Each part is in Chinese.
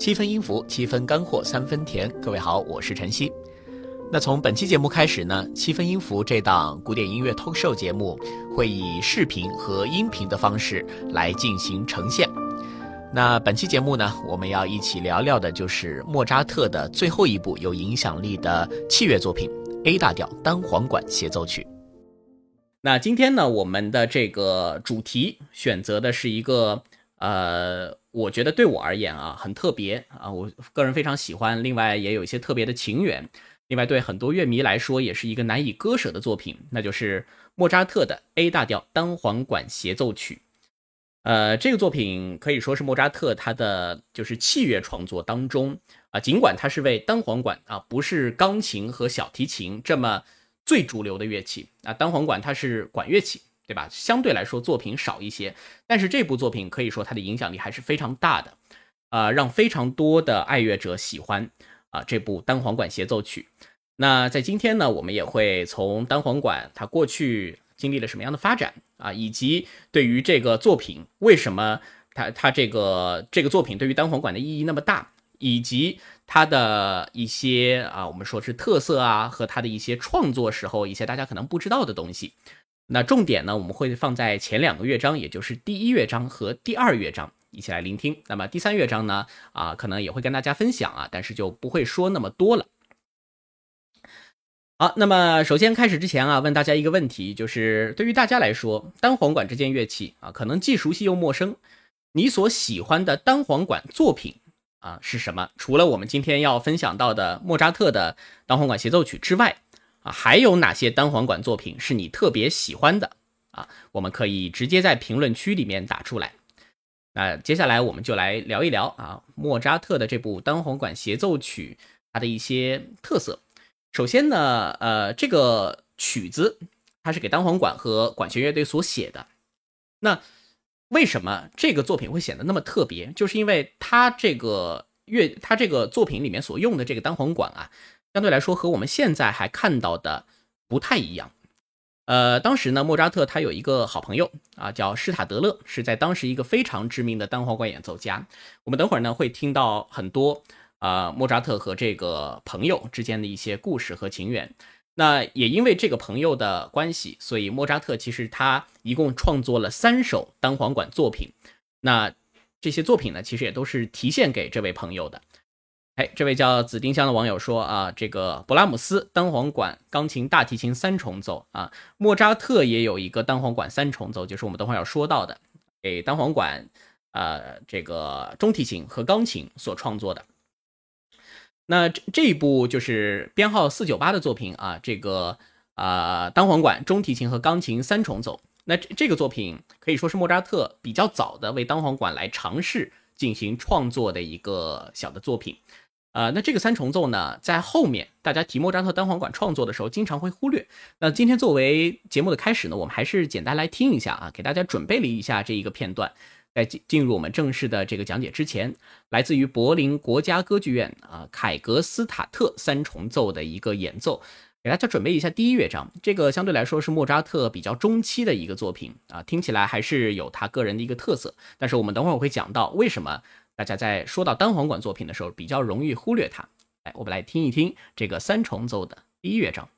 七分音符，七分干货，三分甜。各位好，我是晨曦。那从本期节目开始呢，七分音符这档古典音乐 talk show 节目会以视频和音频的方式来进行呈现。那本期节目呢，我们要一起聊聊的就是莫扎特的最后一部有影响力的器乐作品 A 大调单簧管协奏曲。那今天呢，我们的这个主题选择的是一个呃，我觉得对我而言啊很特别啊，我个人非常喜欢，另外也有一些特别的情缘。另外，对很多乐迷来说，也是一个难以割舍的作品，那就是莫扎特的 A 大调单簧管协奏曲。呃，这个作品可以说是莫扎特他的就是器乐创作当中啊，尽管他是为单簧管啊，不是钢琴和小提琴这么最主流的乐器啊，单簧管它是管乐器，对吧？相对来说作品少一些，但是这部作品可以说它的影响力还是非常大的，啊，让非常多的爱乐者喜欢。啊，这部单簧管协奏曲，那在今天呢，我们也会从单簧管它过去经历了什么样的发展啊，以及对于这个作品为什么它它这个这个作品对于单簧管的意义那么大，以及它的一些啊，我们说是特色啊，和它的一些创作时候一些大家可能不知道的东西。那重点呢，我们会放在前两个乐章，也就是第一乐章和第二乐章。一起来聆听。那么第三乐章呢？啊，可能也会跟大家分享啊，但是就不会说那么多了。好，那么首先开始之前啊，问大家一个问题，就是对于大家来说，单簧管这件乐器啊，可能既熟悉又陌生。你所喜欢的单簧管作品啊是什么？除了我们今天要分享到的莫扎特的单簧管协奏曲之外啊，还有哪些单簧管作品是你特别喜欢的啊？我们可以直接在评论区里面打出来。那接下来我们就来聊一聊啊，莫扎特的这部单簧管协奏曲它的一些特色。首先呢，呃，这个曲子它是给单簧管和管弦乐队所写的。那为什么这个作品会显得那么特别？就是因为它这个乐，它这个作品里面所用的这个单簧管啊，相对来说和我们现在还看到的不太一样。呃，当时呢，莫扎特他有一个好朋友啊，叫施塔德勒，是在当时一个非常知名的单簧管演奏家。我们等会儿呢会听到很多啊，莫扎特和这个朋友之间的一些故事和情缘。那也因为这个朋友的关系，所以莫扎特其实他一共创作了三首单簧管作品。那这些作品呢，其实也都是提献给这位朋友的。哎，这位叫紫丁香的网友说啊，这个勃拉姆斯单簧管、钢琴、大提琴三重奏啊，莫扎特也有一个单簧管三重奏，就是我们等会儿要说到的，给单簧管、呃，这个中提琴和钢琴所创作的。那这这一部就是编号四九八的作品啊，这个啊单簧管、中提琴和钢琴三重奏。那这这个作品可以说是莫扎特比较早的为单簧管来尝试进行创作的一个小的作品。呃，那这个三重奏呢，在后面大家提莫扎特单簧管创作的时候，经常会忽略。那今天作为节目的开始呢，我们还是简单来听一下啊，给大家准备了一下这一个片段，在进进入我们正式的这个讲解之前，来自于柏林国家歌剧院啊凯格斯塔特三重奏的一个演奏，给大家准备一下第一乐章。这个相对来说是莫扎特比较中期的一个作品啊，听起来还是有他个人的一个特色。但是我们等会儿会讲到为什么。大家在说到单簧管作品的时候，比较容易忽略它。来，我们来听一听这个三重奏的第一乐章。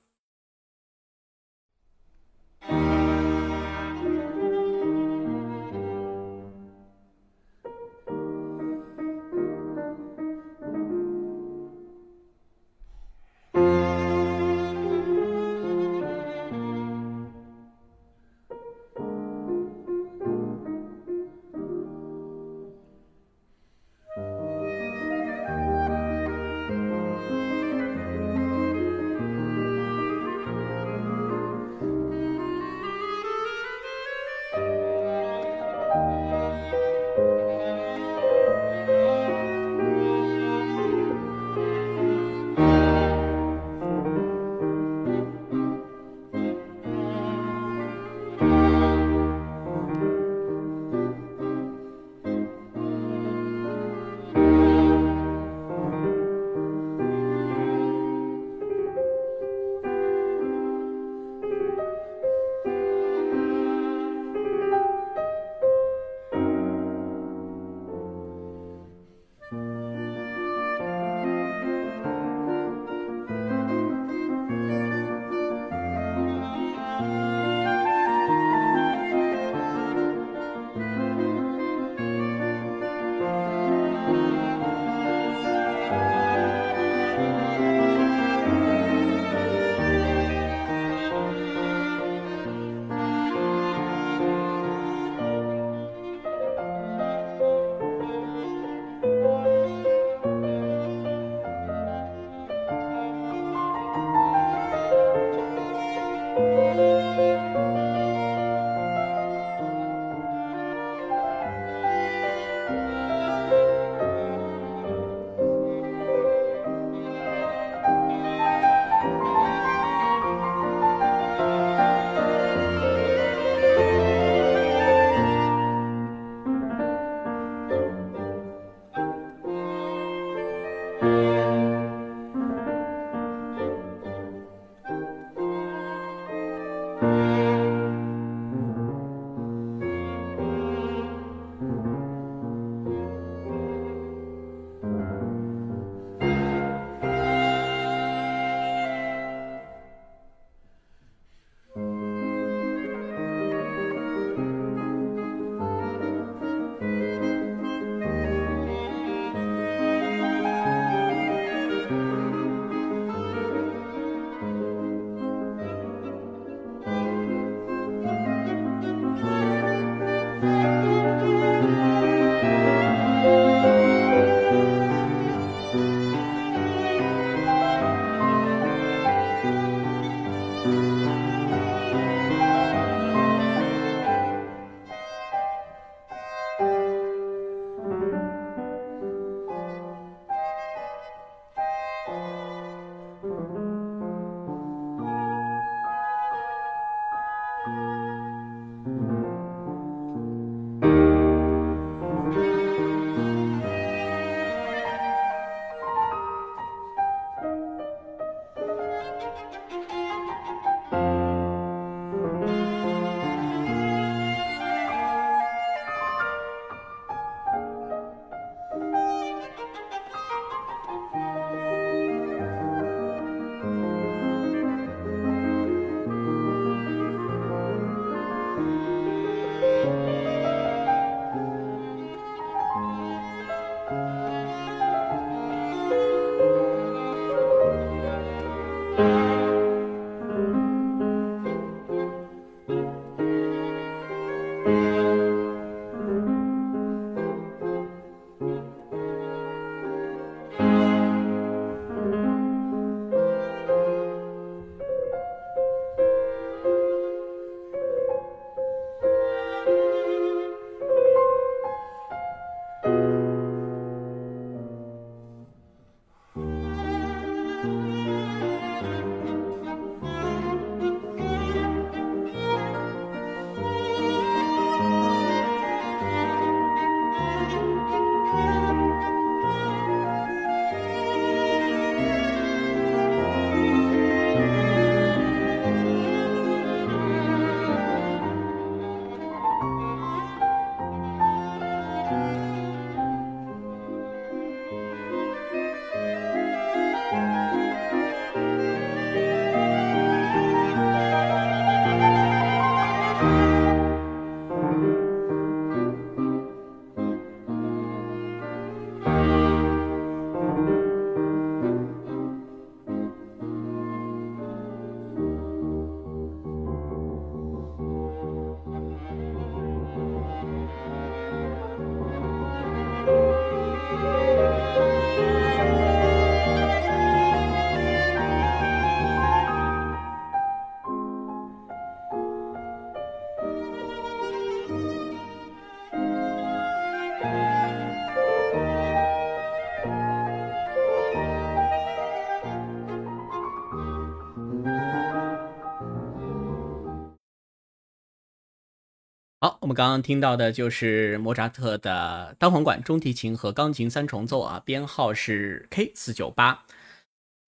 我们刚刚听到的就是莫扎特的单簧管、中提琴和钢琴三重奏啊，编号是 K 四九八。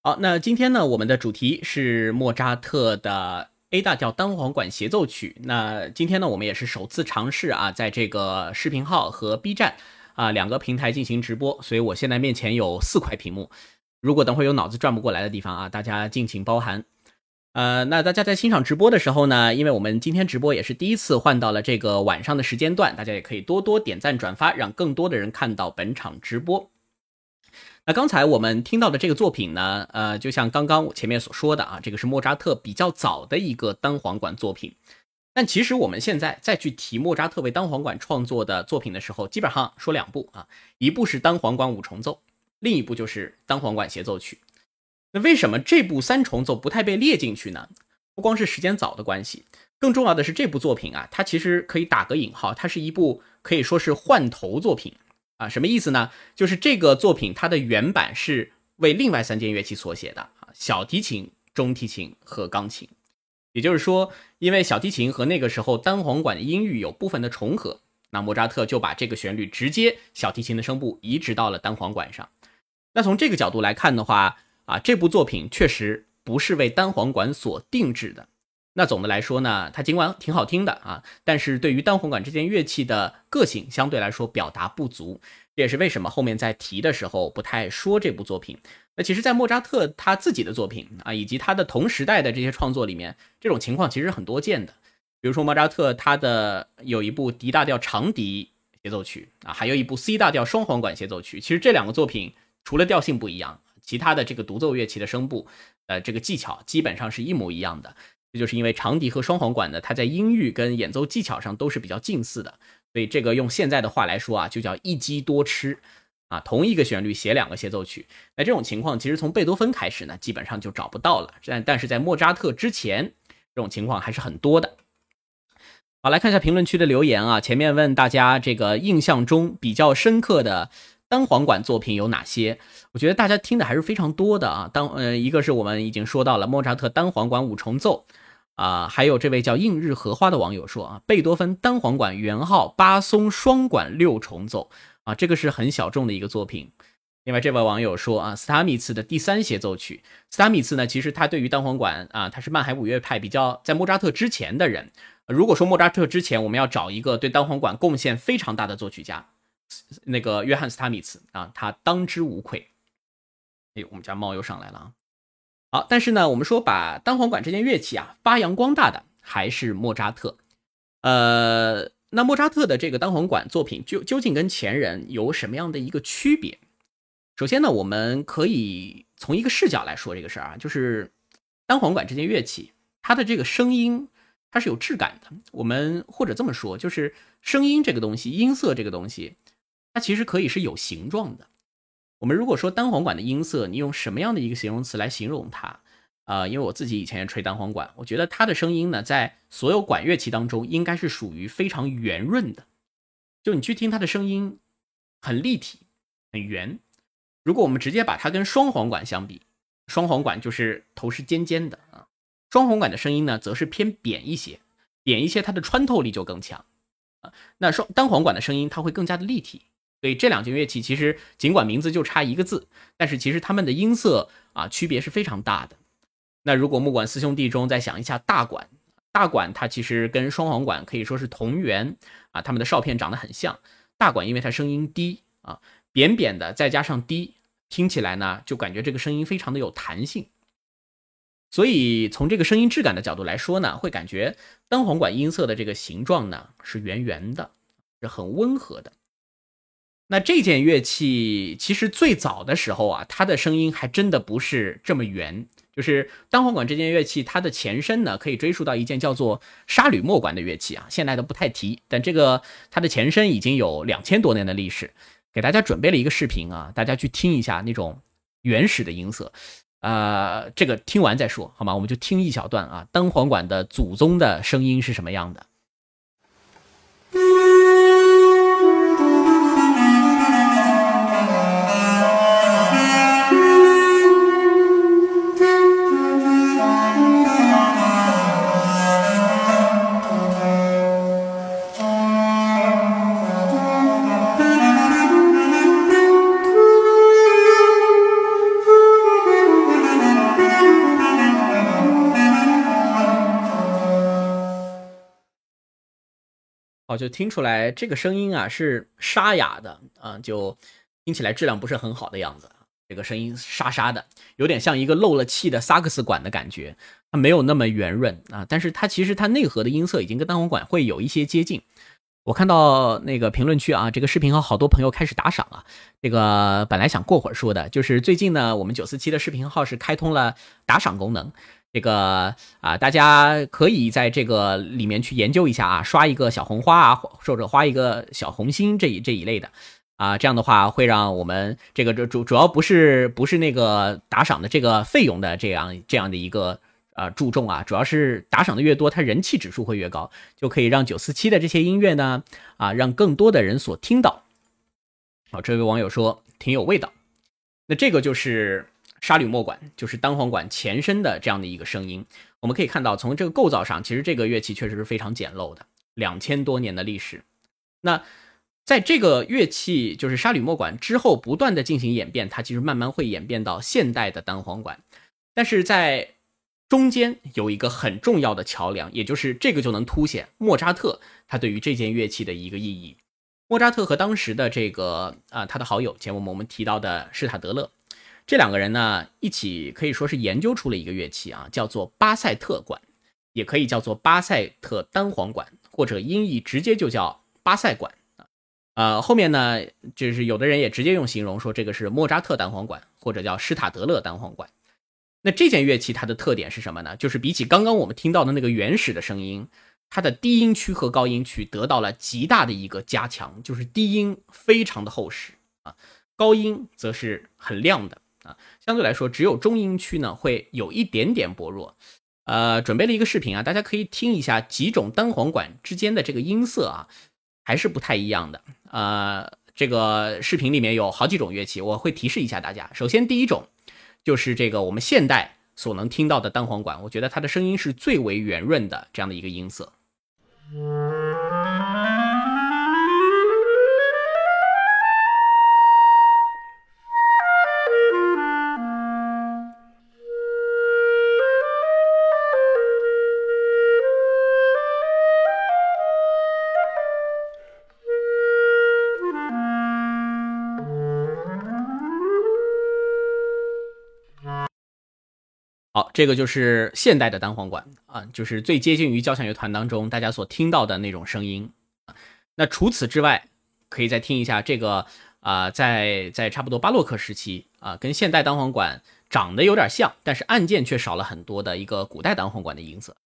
好，那今天呢，我们的主题是莫扎特的 A 大调单簧管协奏曲。那今天呢，我们也是首次尝试啊，在这个视频号和 B 站啊两个平台进行直播，所以我现在面前有四块屏幕。如果等会有脑子转不过来的地方啊，大家敬请包涵。呃，那大家在欣赏直播的时候呢，因为我们今天直播也是第一次换到了这个晚上的时间段，大家也可以多多点赞转发，让更多的人看到本场直播。那刚才我们听到的这个作品呢，呃，就像刚刚我前面所说的啊，这个是莫扎特比较早的一个单簧管作品。但其实我们现在再去提莫扎特为单簧管创作的作品的时候，基本上说两部啊，一部是单簧管五重奏，另一部就是单簧管协奏曲。那为什么这部三重奏不太被列进去呢？不光是时间早的关系，更重要的是这部作品啊，它其实可以打个引号，它是一部可以说是换头作品啊。什么意思呢？就是这个作品它的原版是为另外三件乐器所写的啊，小提琴、中提琴和钢琴。也就是说，因为小提琴和那个时候单簧管的音域有部分的重合，那莫扎特就把这个旋律直接小提琴的声部移植到了单簧管上。那从这个角度来看的话，啊，这部作品确实不是为单簧管所定制的。那总的来说呢，它尽管挺好听的啊，但是对于单簧管这件乐器的个性相对来说表达不足。这也是为什么后面在提的时候不太说这部作品。那其实，在莫扎特他自己的作品啊，以及他的同时代的这些创作里面，这种情况其实很多见的。比如说莫扎特他的有一部 D 大调长笛协奏曲啊，还有一部 C 大调双簧管协奏曲。其实这两个作品除了调性不一样。其他的这个独奏乐器的声部，呃，这个技巧基本上是一模一样的。这就是因为长笛和双簧管呢，它在音域跟演奏技巧上都是比较近似的，所以这个用现在的话来说啊，就叫一机多吃啊，同一个旋律写两个协奏曲。那这种情况其实从贝多芬开始呢，基本上就找不到了。但但是在莫扎特之前，这种情况还是很多的。好，来看一下评论区的留言啊。前面问大家这个印象中比较深刻的单簧管作品有哪些？我觉得大家听的还是非常多的啊。当呃，一个是我们已经说到了莫扎特单簧管五重奏。啊，还有这位叫映日荷花的网友说啊，贝多芬单簧管圆号巴松双管六重奏啊，这个是很小众的一个作品。另外这位网友说啊，斯塔米茨的第三协奏曲，斯塔米茨呢，其实他对于单簧管啊，他是曼海五乐派比较在莫扎特之前的人。如果说莫扎特之前，我们要找一个对单簧管贡献非常大的作曲家，那个约翰斯塔米茨啊，他当之无愧。哎，我们家猫又上来了啊。好，但是呢，我们说把单簧管这件乐器啊发扬光大的还是莫扎特。呃，那莫扎特的这个单簧管作品究究竟跟前人有什么样的一个区别？首先呢，我们可以从一个视角来说这个事儿啊，就是单簧管这件乐器，它的这个声音它是有质感的。我们或者这么说，就是声音这个东西，音色这个东西，它其实可以是有形状的。我们如果说单簧管的音色，你用什么样的一个形容词来形容它？啊，因为我自己以前也吹单簧管，我觉得它的声音呢，在所有管乐器当中，应该是属于非常圆润的。就你去听它的声音，很立体，很圆。如果我们直接把它跟双簧管相比，双簧管就是头是尖尖的啊，双簧管的声音呢，则是偏扁一些，扁一些，它的穿透力就更强啊。那双单簧管的声音，它会更加的立体。所以这两件乐器其实尽管名字就差一个字，但是其实它们的音色啊区别是非常大的。那如果木管四兄弟中再想一下大管，大管它其实跟双簧管可以说是同源啊，它们的哨片长得很像。大管因为它声音低啊，扁扁的再加上低，听起来呢就感觉这个声音非常的有弹性。所以从这个声音质感的角度来说呢，会感觉单簧管音色的这个形状呢是圆圆的，是很温和的。那这件乐器其实最早的时候啊，它的声音还真的不是这么圆。就是单簧管这件乐器，它的前身呢，可以追溯到一件叫做沙吕莫管的乐器啊，现在都不太提。但这个它的前身已经有两千多年的历史。给大家准备了一个视频啊，大家去听一下那种原始的音色。呃，这个听完再说好吗？我们就听一小段啊，单簧管的祖宗的声音是什么样的。哦就听出来这个声音啊是沙哑的啊，就听起来质量不是很好的样子。这个声音沙沙的，有点像一个漏了气的萨克斯管的感觉，它没有那么圆润啊。但是它其实它内核的音色已经跟单簧管会有一些接近。我看到那个评论区啊，这个视频号好多朋友开始打赏啊。这个本来想过会儿说的，就是最近呢，我们九四七的视频号是开通了打赏功能。这个啊，大家可以在这个里面去研究一下啊，刷一个小红花啊，或者花一个小红心这一这一类的啊，这样的话会让我们这个主主要不是不是那个打赏的这个费用的这样这样的一个呃注重啊，主要是打赏的越多，它人气指数会越高，就可以让九四七的这些音乐呢啊，让更多的人所听到。好，这位网友说挺有味道，那这个就是。沙吕莫管就是单簧管前身的这样的一个声音，我们可以看到，从这个构造上，其实这个乐器确实是非常简陋的，两千多年的历史。那在这个乐器就是沙吕莫管之后，不断的进行演变，它其实慢慢会演变到现代的单簧管。但是在中间有一个很重要的桥梁，也就是这个就能凸显莫扎特他对于这件乐器的一个意义。莫扎特和当时的这个啊他的好友，前我们我们提到的施塔德勒。这两个人呢，一起可以说是研究出了一个乐器啊，叫做巴塞特管，也可以叫做巴塞特单簧管，或者音译直接就叫巴塞管啊。呃，后面呢，就是有的人也直接用形容说这个是莫扎特单簧管，或者叫施塔德勒单簧管。那这件乐器它的特点是什么呢？就是比起刚刚我们听到的那个原始的声音，它的低音区和高音区得到了极大的一个加强，就是低音非常的厚实啊，高音则是很亮的啊。相对来说，只有中音区呢会有一点点薄弱。呃，准备了一个视频啊，大家可以听一下几种单簧管之间的这个音色啊，还是不太一样的。呃，这个视频里面有好几种乐器，我会提示一下大家。首先，第一种就是这个我们现代所能听到的单簧管，我觉得它的声音是最为圆润的这样的一个音色。这个就是现代的单簧管啊，就是最接近于交响乐团当中大家所听到的那种声音。那除此之外，可以再听一下这个啊，在在差不多巴洛克时期啊，跟现代单簧管长得有点像，但是按键却少了很多的一个古代单簧管的音色。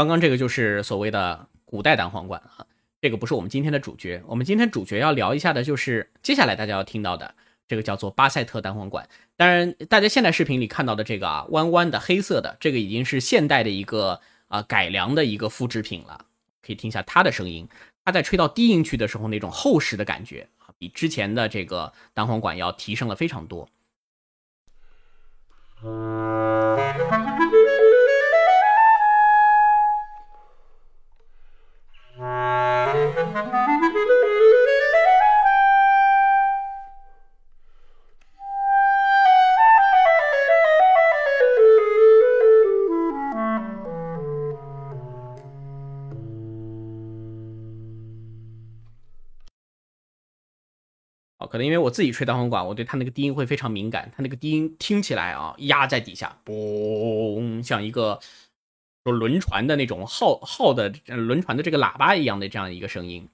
刚刚这个就是所谓的古代单簧管啊，这个不是我们今天的主角。我们今天主角要聊一下的就是接下来大家要听到的这个叫做巴塞特单簧管。当然，大家现在视频里看到的这个啊弯弯的黑色的这个已经是现代的一个啊改良的一个复制品了。可以听一下它的声音，它在吹到低音区的时候那种厚实的感觉啊，比之前的这个单簧管要提升了非常多。因为我自己吹单簧管，我对它那个低音会非常敏感。它那个低音听起来啊，压在底下，嘣，像一个说轮船的那种号号的轮船的这个喇叭一样的这样一个声音。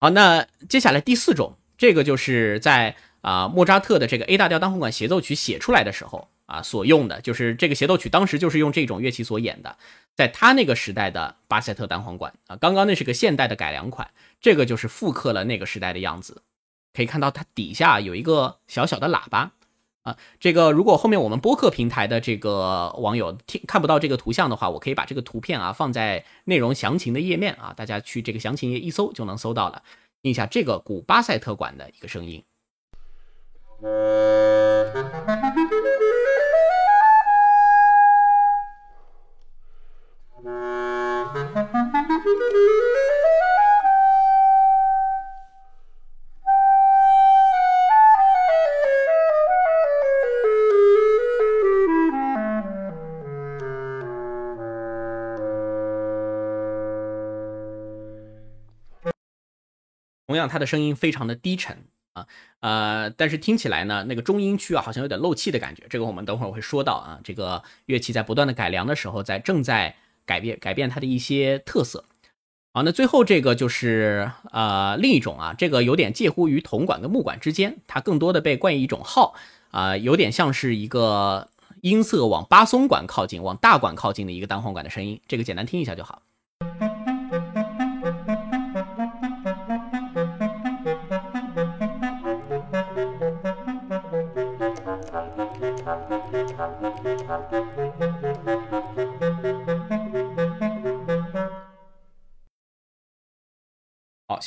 好，那接下来第四种，这个就是在啊莫扎特的这个 A 大调单簧管协奏曲写出来的时候啊所用的，就是这个协奏曲当时就是用这种乐器所演的，在他那个时代的巴塞特单簧管啊，刚刚那是个现代的改良款，这个就是复刻了那个时代的样子。可以看到它底下有一个小小的喇叭啊，这个如果后面我们播客平台的这个网友听看不到这个图像的话，我可以把这个图片啊放在内容详情的页面啊，大家去这个详情页一搜就能搜到了。听一下这个古巴塞特管的一个声音。样，它的声音非常的低沉啊，呃，但是听起来呢，那个中音区啊，好像有点漏气的感觉。这个我们等会儿会说到啊。这个乐器在不断的改良的时候，在正在改变改变它的一些特色。好，那最后这个就是呃另一种啊，这个有点介乎于铜管跟木管之间，它更多的被冠以一种号啊，有点像是一个音色往巴松管靠近、往大管靠近的一个单簧管的声音。这个简单听一下就好。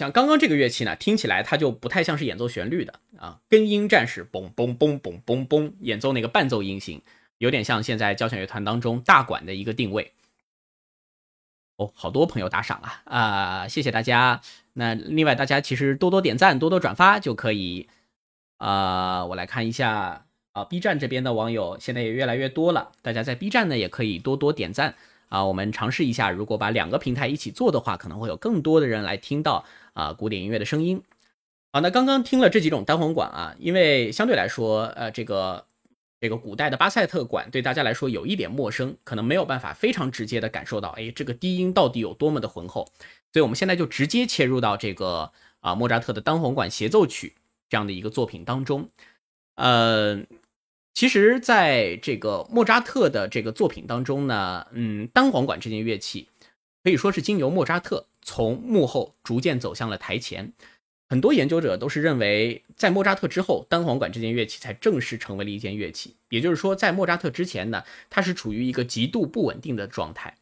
像刚刚这个乐器呢，听起来它就不太像是演奏旋律的啊，根音战士嘣嘣嘣嘣嘣嘣，演奏那个伴奏音型，有点像现在交响乐团当中大管的一个定位。哦，好多朋友打赏啊啊，谢谢大家。那另外大家其实多多点赞，多多转发就可以。啊，我来看一下啊，B 站这边的网友现在也越来越多了，大家在 B 站呢也可以多多点赞。啊，我们尝试一下，如果把两个平台一起做的话，可能会有更多的人来听到啊古典音乐的声音。好，那刚刚听了这几种单簧管啊，因为相对来说，呃，这个这个古代的巴塞特管对大家来说有一点陌生，可能没有办法非常直接的感受到，哎，这个低音到底有多么的浑厚。所以我们现在就直接切入到这个啊莫扎特的单簧管协奏曲这样的一个作品当中。呃，其实在这个莫扎特的这个作品当中呢，嗯，单簧管这件乐器可以说是经由莫扎特从幕后逐渐走向了台前。很多研究者都是认为，在莫扎特之后，单簧管这件乐器才正式成为了一件乐器。也就是说，在莫扎特之前呢，它是处于一个极度不稳定的状态。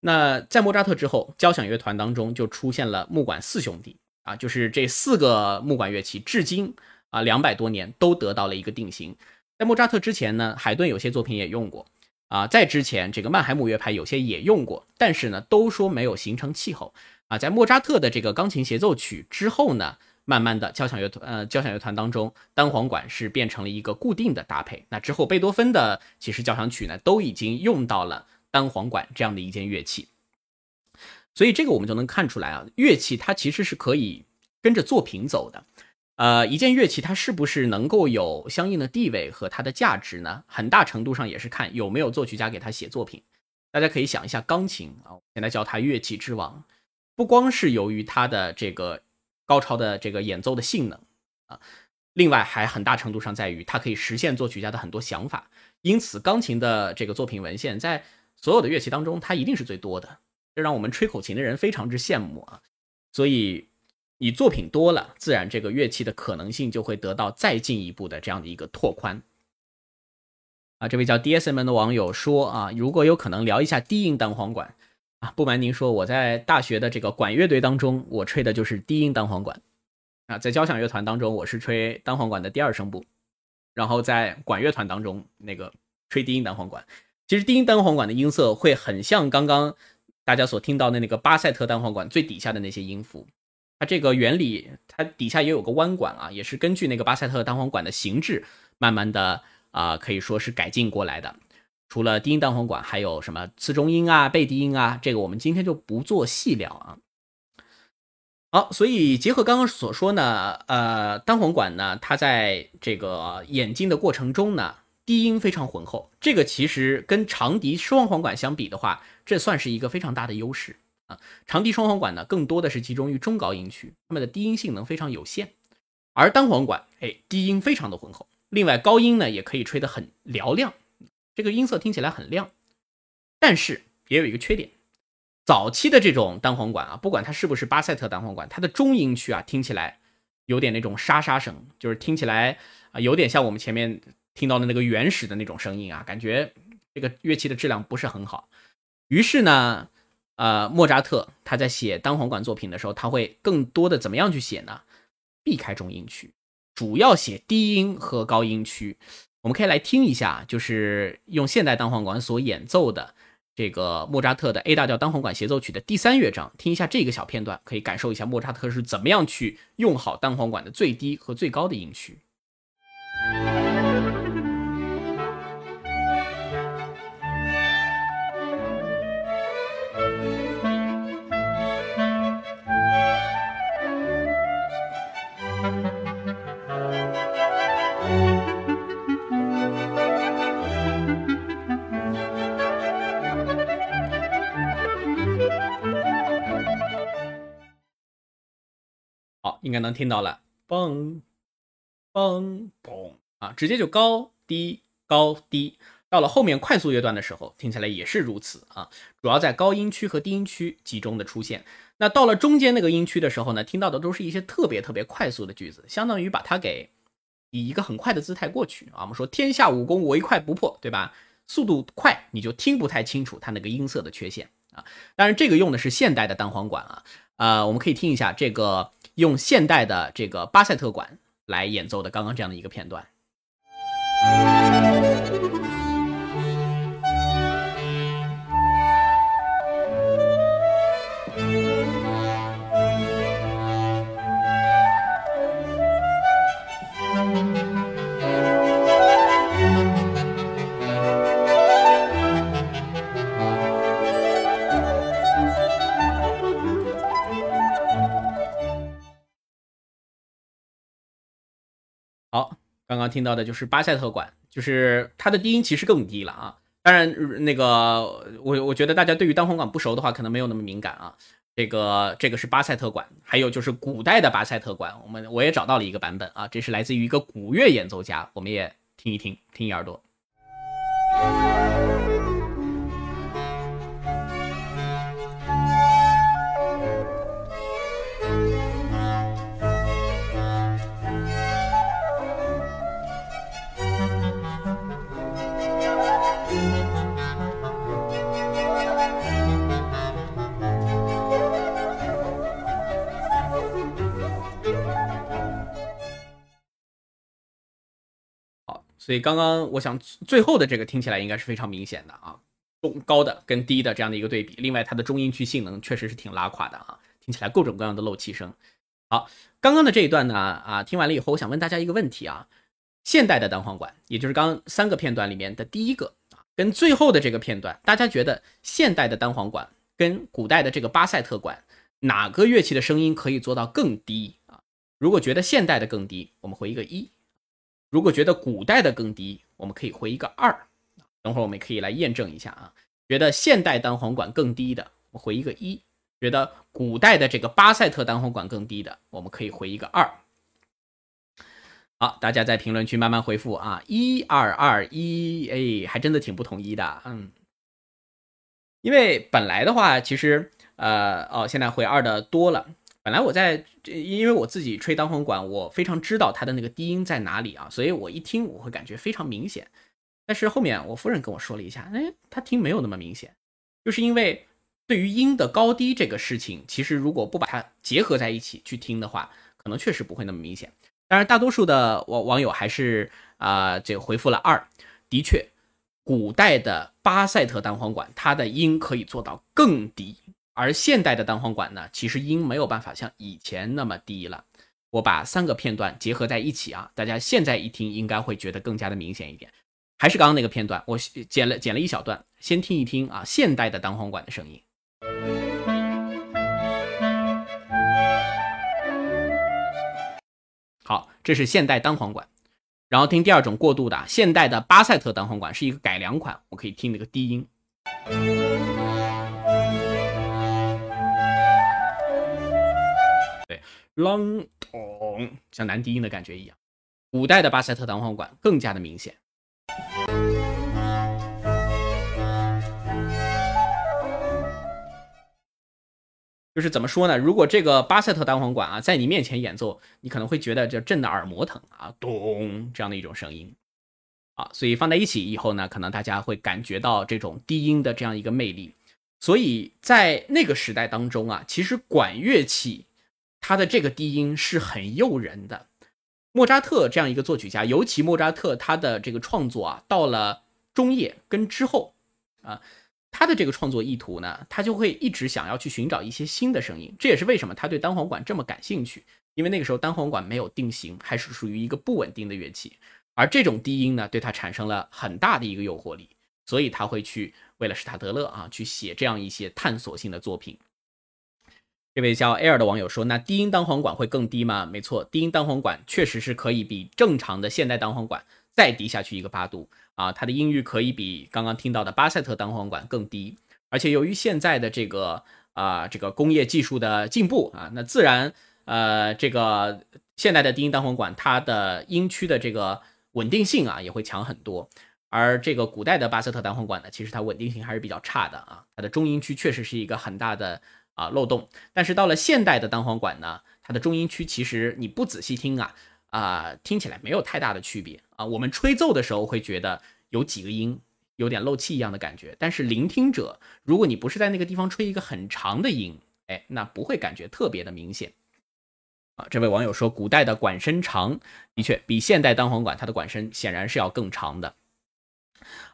那在莫扎特之后，交响乐团当中就出现了木管四兄弟啊，就是这四个木管乐器，至今啊两百多年都得到了一个定型。在莫扎特之前呢，海顿有些作品也用过啊，在之前这个曼海姆乐派有些也用过，但是呢，都说没有形成气候。啊，在莫扎特的这个钢琴协奏曲之后呢，慢慢的交响乐团呃交响乐团当中单簧管是变成了一个固定的搭配。那之后贝多芬的其实交响曲呢都已经用到了单簧管这样的一件乐器。所以这个我们就能看出来啊，乐器它其实是可以跟着作品走的。呃，一件乐器它是不是能够有相应的地位和它的价值呢？很大程度上也是看有没有作曲家给他写作品。大家可以想一下钢琴啊，现在叫它乐器之王。不光是由于它的这个高超的这个演奏的性能啊，另外还很大程度上在于它可以实现作曲家的很多想法。因此，钢琴的这个作品文献在所有的乐器当中，它一定是最多的，这让我们吹口琴的人非常之羡慕啊。所以，你作品多了，自然这个乐器的可能性就会得到再进一步的这样的一个拓宽。啊，这位叫 DSM 的网友说啊，如果有可能聊一下低音单簧管啊。不瞒您说，我在大学的这个管乐队当中，我吹的就是低音单簧管。啊，在交响乐团当中，我是吹单簧管的第二声部。然后在管乐团当中，那个吹低音单簧管。其实低音单簧管的音色会很像刚刚大家所听到的那个巴塞特单簧管最底下的那些音符。它这个原理，它底下也有个弯管啊，也是根据那个巴塞特单簧管的形制，慢慢的啊，可以说是改进过来的。除了低音单簧管，还有什么次中音啊、倍低音啊？这个我们今天就不做细聊啊。好，所以结合刚刚所说呢，呃，单簧管呢，它在这个演进的过程中呢，低音非常浑厚。这个其实跟长笛双簧管相比的话，这算是一个非常大的优势啊。长笛双簧管呢，更多的是集中于中高音区，它们的低音性能非常有限，而单簧管，哎，低音非常的浑厚，另外高音呢，也可以吹得很嘹亮。这个音色听起来很亮，但是也有一个缺点。早期的这种单簧管啊，不管它是不是巴塞特单簧管，它的中音区啊，听起来有点那种沙沙声，就是听起来啊，有点像我们前面听到的那个原始的那种声音啊，感觉这个乐器的质量不是很好。于是呢，呃，莫扎特他在写单簧管作品的时候，他会更多的怎么样去写呢？避开中音区，主要写低音和高音区。我们可以来听一下，就是用现代单簧管所演奏的这个莫扎特的 A 大调单簧管协奏曲的第三乐章，听一下这个小片段，可以感受一下莫扎特是怎么样去用好单簧管的最低和最高的音区。应该能听到了，嘣，嘣，嘣啊，直接就高低高低。到了后面快速乐段的时候，听起来也是如此啊，主要在高音区和低音区集中的出现。那到了中间那个音区的时候呢，听到的都是一些特别特别快速的句子，相当于把它给以一个很快的姿态过去啊。我们说天下武功唯快不破，对吧？速度快，你就听不太清楚它那个音色的缺陷啊。当然，这个用的是现代的单簧管啊，呃，我们可以听一下这个。用现代的这个巴塞特管来演奏的刚刚这样的一个片段。刚刚听到的就是巴塞特管，就是它的低音其实更低了啊。当然，那个我我觉得大家对于单簧管不熟的话，可能没有那么敏感啊。这个这个是巴塞特管，还有就是古代的巴塞特管，我们我也找到了一个版本啊，这是来自于一个古乐演奏家，我们也听一听，听一耳朵。所以刚刚我想最后的这个听起来应该是非常明显的啊，中高的跟低的这样的一个对比。另外它的中音区性能确实是挺拉垮的啊，听起来各种各样的漏气声。好，刚刚的这一段呢啊，听完了以后，我想问大家一个问题啊，现代的单簧管，也就是刚三个片段里面的第一个啊，跟最后的这个片段，大家觉得现代的单簧管跟古代的这个巴塞特管哪个乐器的声音可以做到更低啊？如果觉得现代的更低，我们回一个一。如果觉得古代的更低，我们可以回一个二。等会儿我们可以来验证一下啊。觉得现代单簧管更低的，我回一个一；觉得古代的这个巴塞特单簧管更低的，我们可以回一个二。好，大家在评论区慢慢回复啊，一二二一，哎，还真的挺不统一的，嗯。因为本来的话，其实呃哦，现在回二的多了。本来我在，因为我自己吹单簧管，我非常知道它的那个低音在哪里啊，所以我一听我会感觉非常明显。但是后面我夫人跟我说了一下，哎，她听没有那么明显，就是因为对于音的高低这个事情，其实如果不把它结合在一起去听的话，可能确实不会那么明显。当然，大多数的网网友还是啊，这回复了二，的确，古代的巴塞特单簧管它的音可以做到更低。而现代的单簧管呢，其实音没有办法像以前那么低了。我把三个片段结合在一起啊，大家现在一听应该会觉得更加的明显一点。还是刚刚那个片段，我剪了剪了一小段，先听一听啊，现代的单簧管的声音。好，这是现代单簧管。然后听第二种过渡的现代的巴塞特单簧管，是一个改良款，我可以听那个低音。对，long 咚，像男低音的感觉一样。古代的巴塞特单簧管更加的明显。就是怎么说呢？如果这个巴塞特单簧管啊，在你面前演奏，你可能会觉得这震的耳膜疼啊，咚这样的一种声音啊。所以放在一起以后呢，可能大家会感觉到这种低音的这样一个魅力。所以在那个时代当中啊，其实管乐器。他的这个低音是很诱人的。莫扎特这样一个作曲家，尤其莫扎特他的这个创作啊，到了中叶跟之后啊，他的这个创作意图呢，他就会一直想要去寻找一些新的声音。这也是为什么他对单簧管这么感兴趣，因为那个时候单簧管没有定型，还是属于一个不稳定的乐器，而这种低音呢，对他产生了很大的一个诱惑力，所以他会去为了施塔德勒啊，去写这样一些探索性的作品。这位叫 Air 的网友说：“那低音单簧管会更低吗？”没错，低音单簧管确实是可以比正常的现代单簧管再低下去一个八度啊，它的音域可以比刚刚听到的巴塞特单簧管更低。而且由于现在的这个啊这个工业技术的进步啊，那自然呃这个现代的低音单簧管它的音区的这个稳定性啊也会强很多。而这个古代的巴塞特单簧管呢，其实它稳定性还是比较差的啊，它的中音区确实是一个很大的。啊，漏洞。但是到了现代的单簧管呢，它的中音区其实你不仔细听啊，啊，听起来没有太大的区别啊。我们吹奏的时候会觉得有几个音有点漏气一样的感觉，但是聆听者，如果你不是在那个地方吹一个很长的音，哎，那不会感觉特别的明显。啊，这位网友说，古代的管身长，的确比现代单簧管它的管身显然是要更长的。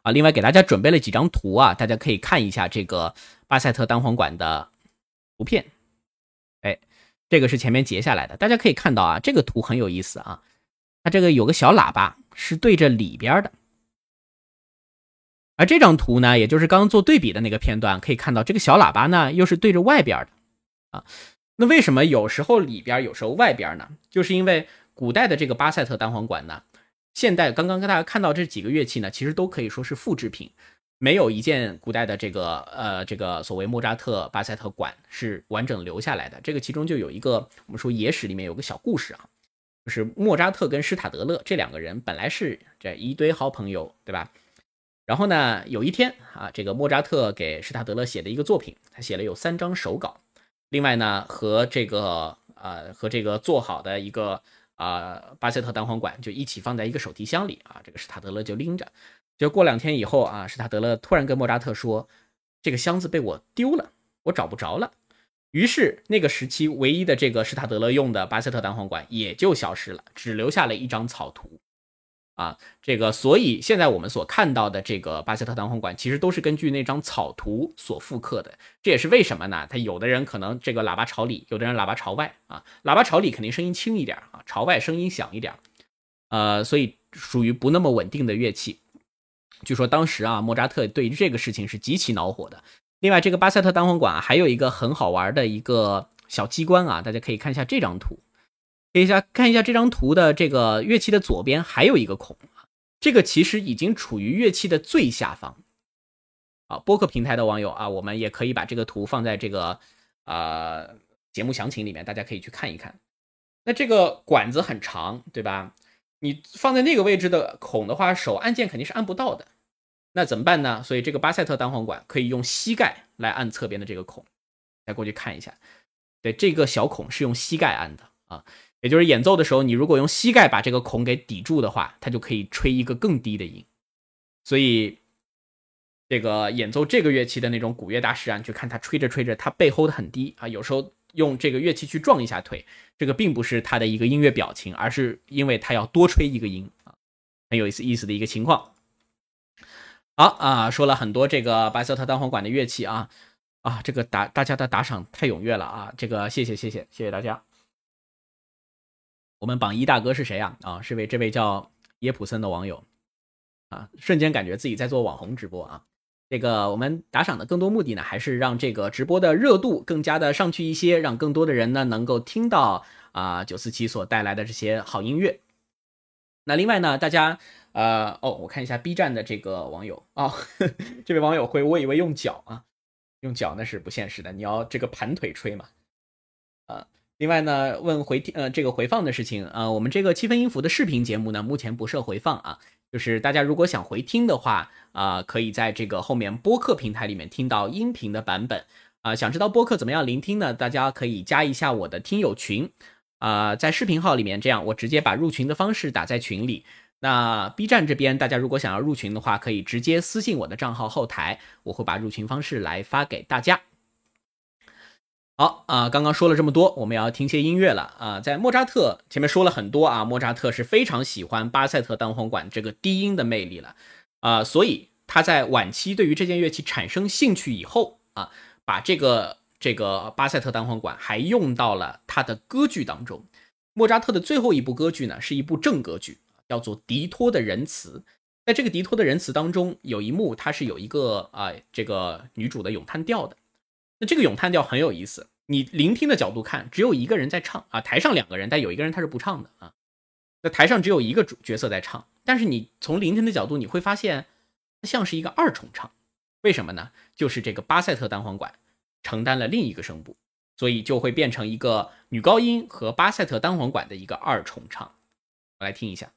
啊，另外给大家准备了几张图啊，大家可以看一下这个巴塞特单簧管的。图片，哎，这个是前面截下来的，大家可以看到啊，这个图很有意思啊，它这个有个小喇叭是对着里边的，而这张图呢，也就是刚刚做对比的那个片段，可以看到这个小喇叭呢又是对着外边的啊。那为什么有时候里边，有时候外边呢？就是因为古代的这个巴塞特单簧管呢，现代刚刚跟大家看到这几个乐器呢，其实都可以说是复制品，没有一件古代的这个呃这个所谓莫扎特巴塞特管是完整留下来的。这个其中就有一个我们说野史里面有个小故事啊，就是莫扎特跟施塔德勒这两个人本来是这一堆好朋友，对吧？然后呢，有一天啊，这个莫扎特给施塔德勒写的一个作品，他写了有三张手稿，另外呢和这个呃和这个做好的一个。啊，巴塞特单簧管就一起放在一个手提箱里啊，这个施塔德勒就拎着。就过两天以后啊，施塔德勒突然跟莫扎特说：“这个箱子被我丢了，我找不着了。”于是那个时期唯一的这个施塔德勒用的巴塞特单簧管也就消失了，只留下了一张草图。啊，这个，所以现在我们所看到的这个巴塞特单簧管，其实都是根据那张草图所复刻的。这也是为什么呢？他有的人可能这个喇叭朝里，有的人喇叭朝外啊。喇叭朝里肯定声音轻一点啊，朝外声音响一点。呃，所以属于不那么稳定的乐器。据说当时啊，莫扎特对于这个事情是极其恼火的。另外，这个巴塞特单簧管啊还有一个很好玩的一个小机关啊，大家可以看一下这张图。看一下，看一下这张图的这个乐器的左边还有一个孔啊，这个其实已经处于乐器的最下方。啊，播客平台的网友啊，我们也可以把这个图放在这个呃节目详情里面，大家可以去看一看。那这个管子很长，对吧？你放在那个位置的孔的话，手按键肯定是按不到的。那怎么办呢？所以这个巴塞特单簧管可以用膝盖来按侧边的这个孔。再过去看一下，对，这个小孔是用膝盖按的啊。也就是演奏的时候，你如果用膝盖把这个孔给抵住的话，它就可以吹一个更低的音。所以，这个演奏这个乐器的那种古乐大师啊，你去看他吹着吹着，他背 hold 很低啊，有时候用这个乐器去撞一下腿，这个并不是他的一个音乐表情，而是因为他要多吹一个音啊，很有意思意思的一个情况。好啊，说了很多这个白色特单簧管的乐器啊啊，这个打大家的打赏太踊跃了啊，这个谢谢谢谢谢谢大家。我们榜一大哥是谁呀？啊，是位这位叫耶普森的网友，啊，瞬间感觉自己在做网红直播啊。这个我们打赏的更多目的呢，还是让这个直播的热度更加的上去一些，让更多的人呢能够听到啊九四七所带来的这些好音乐。那另外呢，大家呃哦，我看一下 B 站的这个网友啊，这位网友会，我以为用脚啊，用脚那是不现实的，你要这个盘腿吹嘛，啊。另外呢，问回呃这个回放的事情啊，我们这个七分音符的视频节目呢，目前不设回放啊，就是大家如果想回听的话啊，可以在这个后面播客平台里面听到音频的版本啊。想知道播客怎么样聆听呢？大家可以加一下我的听友群啊，在视频号里面，这样我直接把入群的方式打在群里。那 B 站这边，大家如果想要入群的话，可以直接私信我的账号后台，我会把入群方式来发给大家。好啊，刚刚说了这么多，我们要听些音乐了啊。在莫扎特前面说了很多啊，莫扎特是非常喜欢巴塞特单簧管这个低音的魅力了啊，所以他在晚期对于这件乐器产生兴趣以后啊，把这个这个巴塞特单簧管还用到了他的歌剧当中。莫扎特的最后一部歌剧呢，是一部正歌剧，叫做《迪托的仁慈》。在这个《迪托的仁慈》当中，有一幕它是有一个啊这个女主的咏叹调的。那这个咏叹调很有意思，你聆听的角度看，只有一个人在唱啊，台上两个人，但有一个人他是不唱的啊。那台上只有一个主角色在唱，但是你从聆听的角度，你会发现它像是一个二重唱，为什么呢？就是这个巴塞特单簧管承担了另一个声部，所以就会变成一个女高音和巴塞特单簧管的一个二重唱。我来听一下。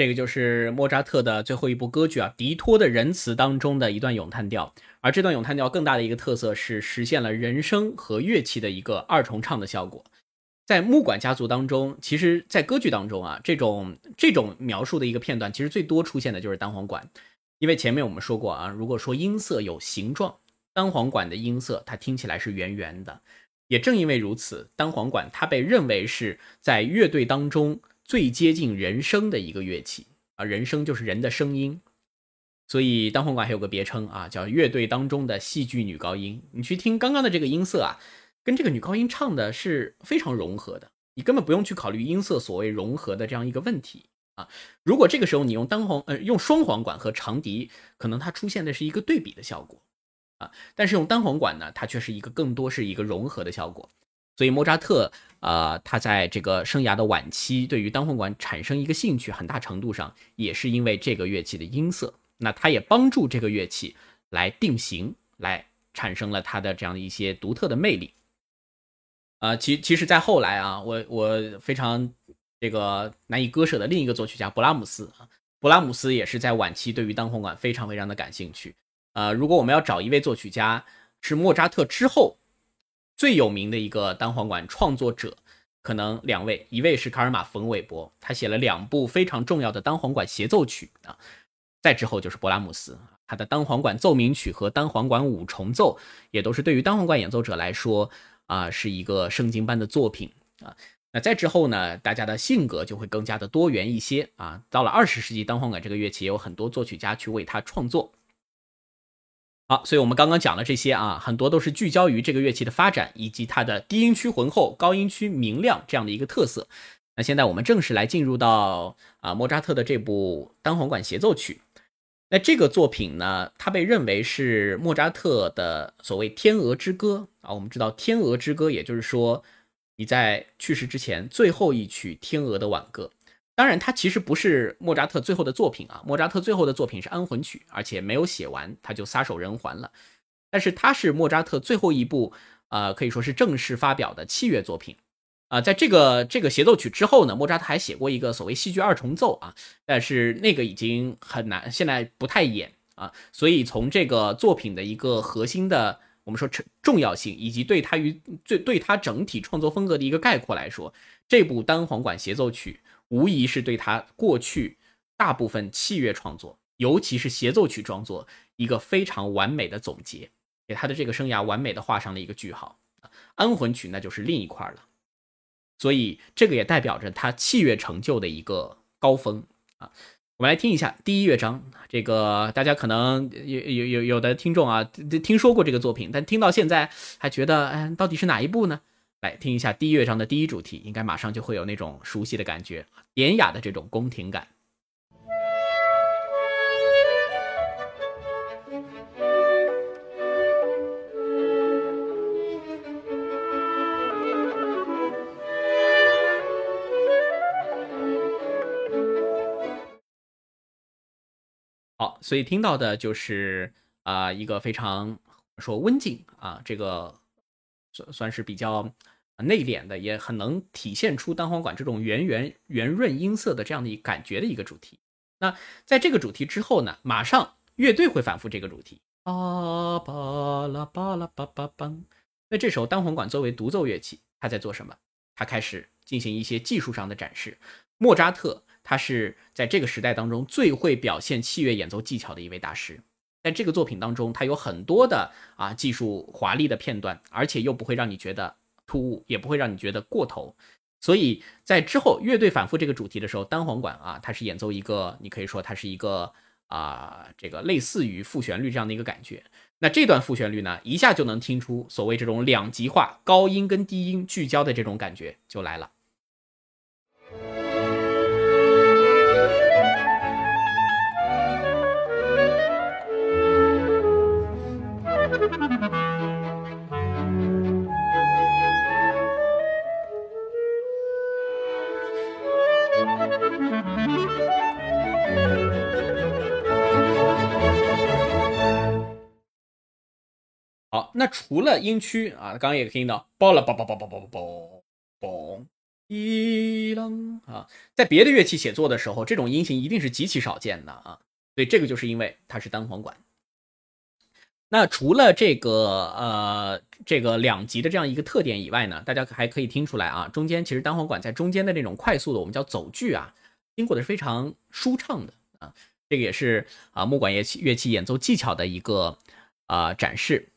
这个就是莫扎特的最后一部歌剧啊，《迪托的仁慈》当中的一段咏叹调。而这段咏叹调更大的一个特色是实现了人声和乐器的一个二重唱的效果。在木管家族当中，其实，在歌剧当中啊，这种这种描述的一个片段，其实最多出现的就是单簧管。因为前面我们说过啊，如果说音色有形状，单簧管的音色它听起来是圆圆的。也正因为如此，单簧管它被认为是在乐队当中。最接近人声的一个乐器啊，人声就是人的声音，所以单簧管还有个别称啊，叫乐队当中的戏剧女高音。你去听刚刚的这个音色啊，跟这个女高音唱的是非常融合的，你根本不用去考虑音色所谓融合的这样一个问题啊。如果这个时候你用单簧呃用双簧管和长笛，可能它出现的是一个对比的效果啊，但是用单簧管呢，它却是一个更多是一个融合的效果。所以莫扎特，呃，他在这个生涯的晚期，对于单簧管产生一个兴趣，很大程度上也是因为这个乐器的音色。那他也帮助这个乐器来定型，来产生了他的这样的一些独特的魅力。啊，其其实，在后来啊，我我非常这个难以割舍的另一个作曲家勃拉姆斯啊，勃拉姆斯也是在晚期对于单簧管非常非常的感兴趣。呃，如果我们要找一位作曲家是莫扎特之后。最有名的一个单簧管创作者，可能两位，一位是卡尔玛·冯韦伯，他写了两部非常重要的单簧管协奏曲啊。再之后就是勃拉姆斯，他的单簧管奏鸣曲和单簧管五重奏，也都是对于单簧管演奏者来说啊，是一个圣经般的作品啊。那再之后呢，大家的性格就会更加的多元一些啊。到了二十世纪，单簧管这个乐器也有很多作曲家去为它创作。好，所以我们刚刚讲了这些啊，很多都是聚焦于这个乐器的发展以及它的低音区浑厚、高音区明亮这样的一个特色。那现在我们正式来进入到啊莫扎特的这部单簧管协奏曲。那这个作品呢，它被认为是莫扎特的所谓《天鹅之歌》啊。我们知道《天鹅之歌》，也就是说你在去世之前最后一曲《天鹅的挽歌》。当然，它其实不是莫扎特最后的作品啊。莫扎特最后的作品是安魂曲，而且没有写完，他就撒手人寰了。但是它是莫扎特最后一部，呃，可以说是正式发表的器乐作品啊。在这个这个协奏曲之后呢，莫扎特还写过一个所谓戏剧二重奏啊，但是那个已经很难，现在不太演啊。所以从这个作品的一个核心的，我们说重重要性，以及对他于最对他整体创作风格的一个概括来说，这部单簧管协奏曲。无疑是对他过去大部分器乐创作，尤其是协奏曲创作一个非常完美的总结，给他的这个生涯完美的画上了一个句号。安魂曲那就是另一块了，所以这个也代表着他器乐成就的一个高峰啊。我们来听一下第一乐章，这个大家可能有有有有的听众啊听说过这个作品，但听到现在还觉得，哎，到底是哪一部呢？来听一下第一乐章的第一主题，应该马上就会有那种熟悉的感觉，典雅的这种宫廷感。好，所以听到的就是啊一个非常说温静啊这个。算算是比较内敛的，也很能体现出单簧管这种圆圆圆润音色的这样的一感觉的一个主题。那在这个主题之后呢，马上乐队会反复这个主题，啊巴拉巴拉巴巴邦。那这时候单簧管作为独奏乐器，它在做什么？它开始进行一些技术上的展示。莫扎特他是在这个时代当中最会表现器乐演奏技巧的一位大师。在这个作品当中，它有很多的啊技术华丽的片段，而且又不会让你觉得突兀，也不会让你觉得过头。所以在之后乐队反复这个主题的时候，单簧管啊，它是演奏一个，你可以说它是一个啊这个类似于副旋律这样的一个感觉。那这段副旋律呢，一下就能听出所谓这种两极化，高音跟低音聚焦的这种感觉就来了。那除了音区啊，刚刚也听到，嘣了嘣嘣嘣嘣嘣嘣嘣，一啷啊，在别的乐器写作的时候，这种音型一定是极其少见的啊。所以这个就是因为它是单簧管。那除了这个呃这个两级的这样一个特点以外呢，大家还可以听出来啊，中间其实单簧管在中间的那种快速的我们叫走句啊，经过的是非常舒畅的啊，这个也是啊木管乐器乐器演奏技巧的一个啊展示。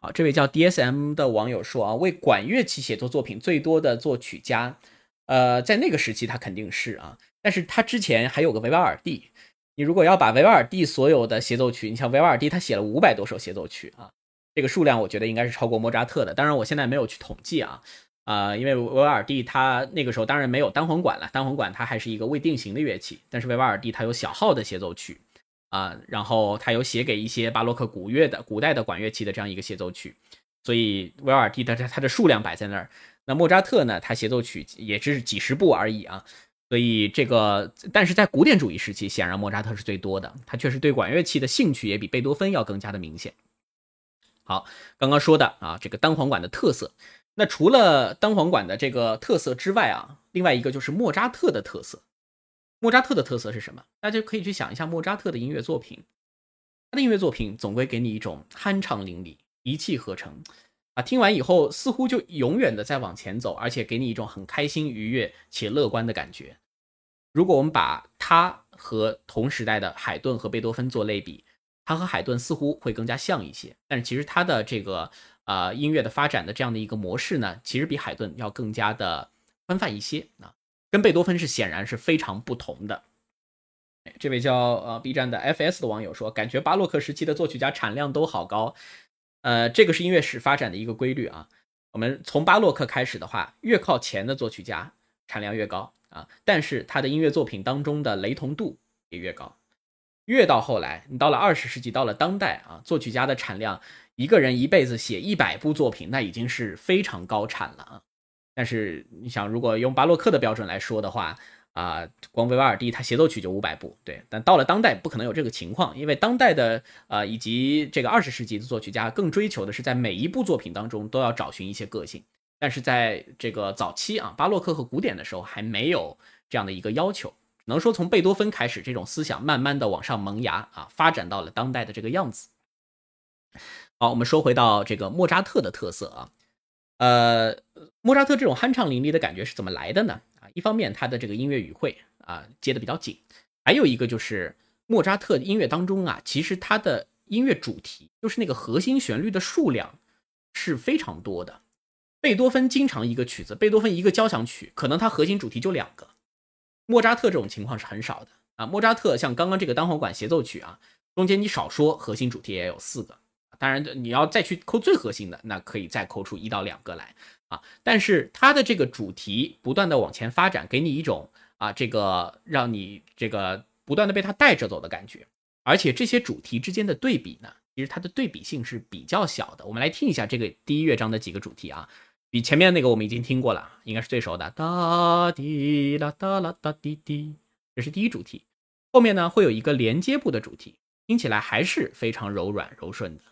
啊，这位叫 DSM 的网友说啊，为管乐器写作作品最多的作曲家，呃，在那个时期他肯定是啊，但是他之前还有个维瓦尔第。你如果要把维瓦尔第所有的协奏曲，你像维瓦尔第，他写了五百多首协奏曲啊，这个数量我觉得应该是超过莫扎特的。当然，我现在没有去统计啊，啊，因为维瓦尔第他那个时候当然没有单簧管了，单簧管它还是一个未定型的乐器，但是维瓦尔第他有小号的协奏曲啊，然后他有写给一些巴洛克古乐的古代的管乐器的这样一个协奏曲，所以维瓦尔第的他的数量摆在那儿。那莫扎特呢，他协奏曲也只是几十部而已啊。所以这个，但是在古典主义时期，显然莫扎特是最多的，他确实对管乐器的兴趣也比贝多芬要更加的明显。好，刚刚说的啊，这个单簧管的特色，那除了单簧管的这个特色之外啊，另外一个就是莫扎特的特色。莫扎特的特色是什么？大家可以去想一下莫扎特的音乐作品，他的音乐作品总归给你一种酣畅淋漓、一气呵成。啊，听完以后似乎就永远的在往前走，而且给你一种很开心、愉悦且乐观的感觉。如果我们把他和同时代的海顿和贝多芬做类比，他和海顿似乎会更加像一些，但是其实他的这个呃音乐的发展的这样的一个模式呢，其实比海顿要更加的宽泛一些啊，跟贝多芬是显然是非常不同的。这位叫呃 B 站的 FS 的网友说，感觉巴洛克时期的作曲家产量都好高。呃，这个是音乐史发展的一个规律啊。我们从巴洛克开始的话，越靠前的作曲家产量越高啊，但是他的音乐作品当中的雷同度也越高。越到后来，你到了二十世纪，到了当代啊，作曲家的产量，一个人一辈子写一百部作品，那已经是非常高产了啊。但是你想，如果用巴洛克的标准来说的话，啊，光维瓦尔第他协奏曲就五百部，对，但到了当代不可能有这个情况，因为当代的呃以及这个二十世纪的作曲家更追求的是在每一部作品当中都要找寻一些个性，但是在这个早期啊，巴洛克和古典的时候还没有这样的一个要求，只能说从贝多芬开始，这种思想慢慢的往上萌芽啊，发展到了当代的这个样子。好，我们说回到这个莫扎特的特色啊，呃，莫扎特这种酣畅淋漓的感觉是怎么来的呢？啊一方面，他的这个音乐语汇啊接的比较紧，还有一个就是莫扎特音乐当中啊，其实他的音乐主题就是那个核心旋律的数量是非常多的。贝多芬经常一个曲子，贝多芬一个交响曲，可能它核心主题就两个。莫扎特这种情况是很少的啊。莫扎特像刚刚这个单簧管协奏曲啊，中间你少说核心主题也有四个，当然你要再去抠最核心的，那可以再抠出一到两个来。啊，但是它的这个主题不断的往前发展，给你一种啊，这个让你这个不断的被它带着走的感觉。而且这些主题之间的对比呢，其实它的对比性是比较小的。我们来听一下这个第一乐章的几个主题啊，比前面那个我们已经听过了，应该是最熟的哒滴啦哒啦哒滴滴，这是第一主题。后面呢会有一个连接部的主题，听起来还是非常柔软柔顺的。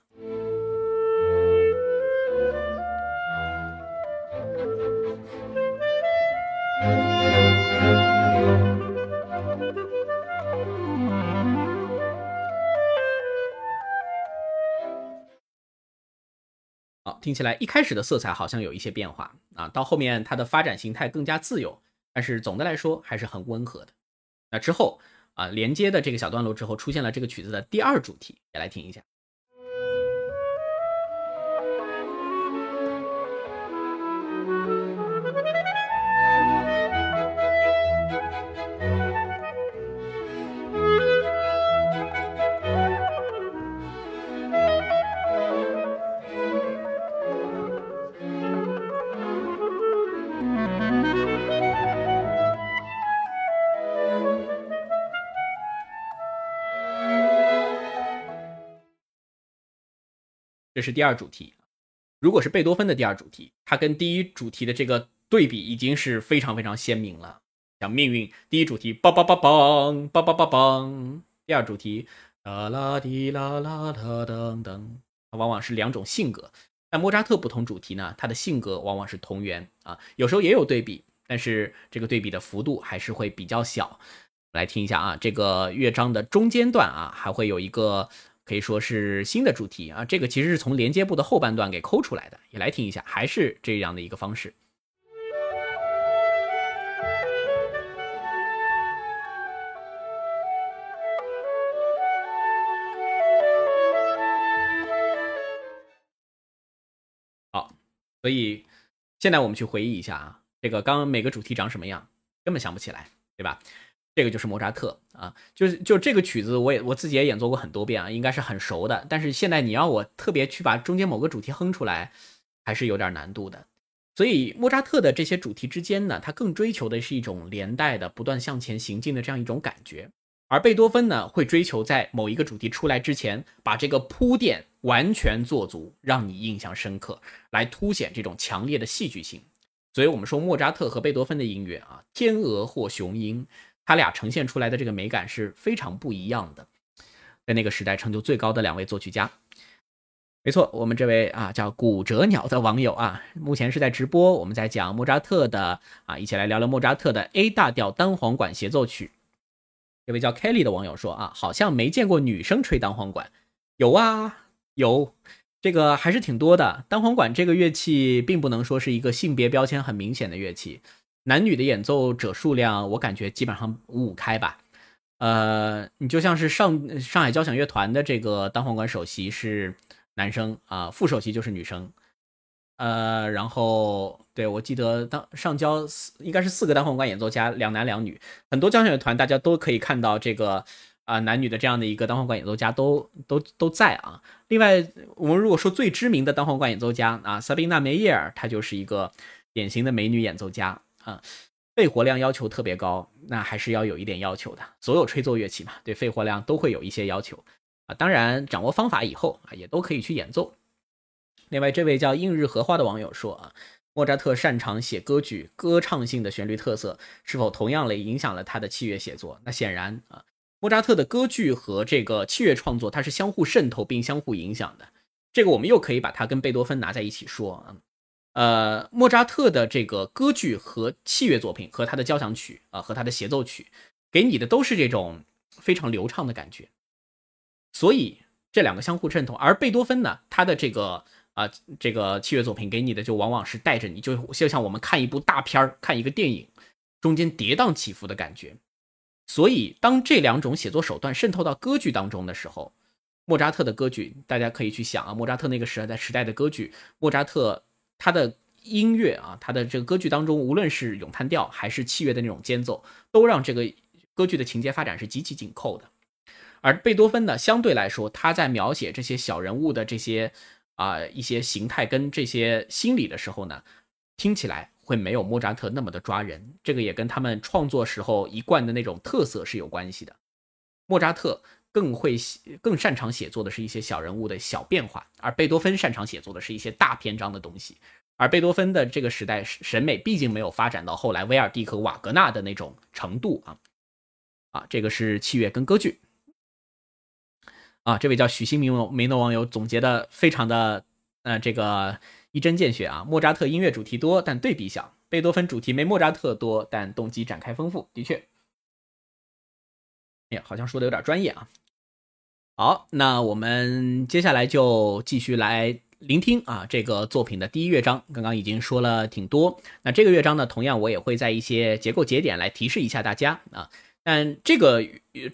好，听起来一开始的色彩好像有一些变化啊，到后面它的发展形态更加自由，但是总的来说还是很温和的。那之后啊，连接的这个小段落之后，出现了这个曲子的第二主题，也来听一下。是第二主题，如果是贝多芬的第二主题，它跟第一主题的这个对比已经是非常非常鲜明了。像命运，第一主题梆梆梆梆梆梆梆梆，第二主题啦啦滴啦啦啦噔噔，它往往是两种性格。但莫扎特不同主题呢，他的性格往往是同源啊，有时候也有对比，但是这个对比的幅度还是会比较小。来听一下啊，这个乐章的中间段啊，还会有一个可以说是新的主题啊，这个其实是从连接部的后半段给抠出来的，也来听一下，还是这样的一个方式。好，所以现在我们去回忆一下啊，这个刚刚每个主题长什么样，根本想不起来，对吧？这个就是莫扎特啊，就是就这个曲子，我也我自己也演奏过很多遍啊，应该是很熟的。但是现在你要我特别去把中间某个主题哼出来，还是有点难度的。所以莫扎特的这些主题之间呢，他更追求的是一种连带的、不断向前行进的这样一种感觉。而贝多芬呢，会追求在某一个主题出来之前，把这个铺垫完全做足，让你印象深刻，来凸显这种强烈的戏剧性。所以我们说莫扎特和贝多芬的音乐啊，天鹅或雄鹰。他俩呈现出来的这个美感是非常不一样的，在那个时代成就最高的两位作曲家，没错，我们这位啊叫骨折鸟的网友啊，目前是在直播，我们在讲莫扎特的啊，一起来聊聊莫扎特的 A 大调单簧管协奏曲。这位叫 Kelly 的网友说啊，好像没见过女生吹单簧管，有啊有，这个还是挺多的。单簧管这个乐器并不能说是一个性别标签很明显的乐器。男女的演奏者数量，我感觉基本上五五开吧。呃，你就像是上上海交响乐团的这个单簧管首席是男生啊，副首席就是女生。呃，然后对我记得当上交应该是四个单簧管演奏家，两男两女。很多交响乐团大家都可以看到这个啊男女的这样的一个单簧管演奏家都都都在啊。另外，我们如果说最知名的单簧管演奏家啊，萨宾娜梅耶尔，她就是一个典型的美女演奏家。啊，肺活量要求特别高，那还是要有一点要求的。所有吹奏乐器嘛，对肺活量都会有一些要求啊。当然，掌握方法以后啊，也都可以去演奏。另外，这位叫映日荷花的网友说啊，莫扎特擅长写歌剧，歌唱性的旋律特色是否同样的影响了他的器乐写作？那显然啊，莫扎特的歌剧和这个器乐创作它是相互渗透并相互影响的。这个我们又可以把它跟贝多芬拿在一起说啊。呃，莫扎特的这个歌剧和器乐作品，和他的交响曲啊，和他的协奏曲，给你的都是这种非常流畅的感觉。所以这两个相互衬托。而贝多芬呢，他的这个啊，这个器乐作品给你的就往往是带着你，就就像我们看一部大片儿、看一个电影，中间跌宕起伏的感觉。所以，当这两种写作手段渗透到歌剧当中的时候，莫扎特的歌剧，大家可以去想啊，莫扎特那个时代时代的歌剧，莫扎特。他的音乐啊，他的这个歌剧当中，无论是咏叹调还是器乐的那种间奏，都让这个歌剧的情节发展是极其紧扣的。而贝多芬呢，相对来说，他在描写这些小人物的这些啊一些形态跟这些心理的时候呢，听起来会没有莫扎特那么的抓人。这个也跟他们创作时候一贯的那种特色是有关系的。莫扎特更会写，更擅长写作的是一些小人物的小变化，而贝多芬擅长写作的是一些大篇章的东西。而贝多芬的这个时代审美毕竟没有发展到后来威尔第和瓦格纳的那种程度啊啊，这个是器乐跟歌剧啊。这位叫许新明梅诺网友总结的非常的呃这个一针见血啊。莫扎特音乐主题多，但对比小；贝多芬主题没莫扎特多，但动机展开丰富。的确，哎呀，好像说的有点专业啊。好，那我们接下来就继续来聆听啊这个作品的第一乐章。刚刚已经说了挺多，那这个乐章呢，同样我也会在一些结构节点来提示一下大家啊。但这个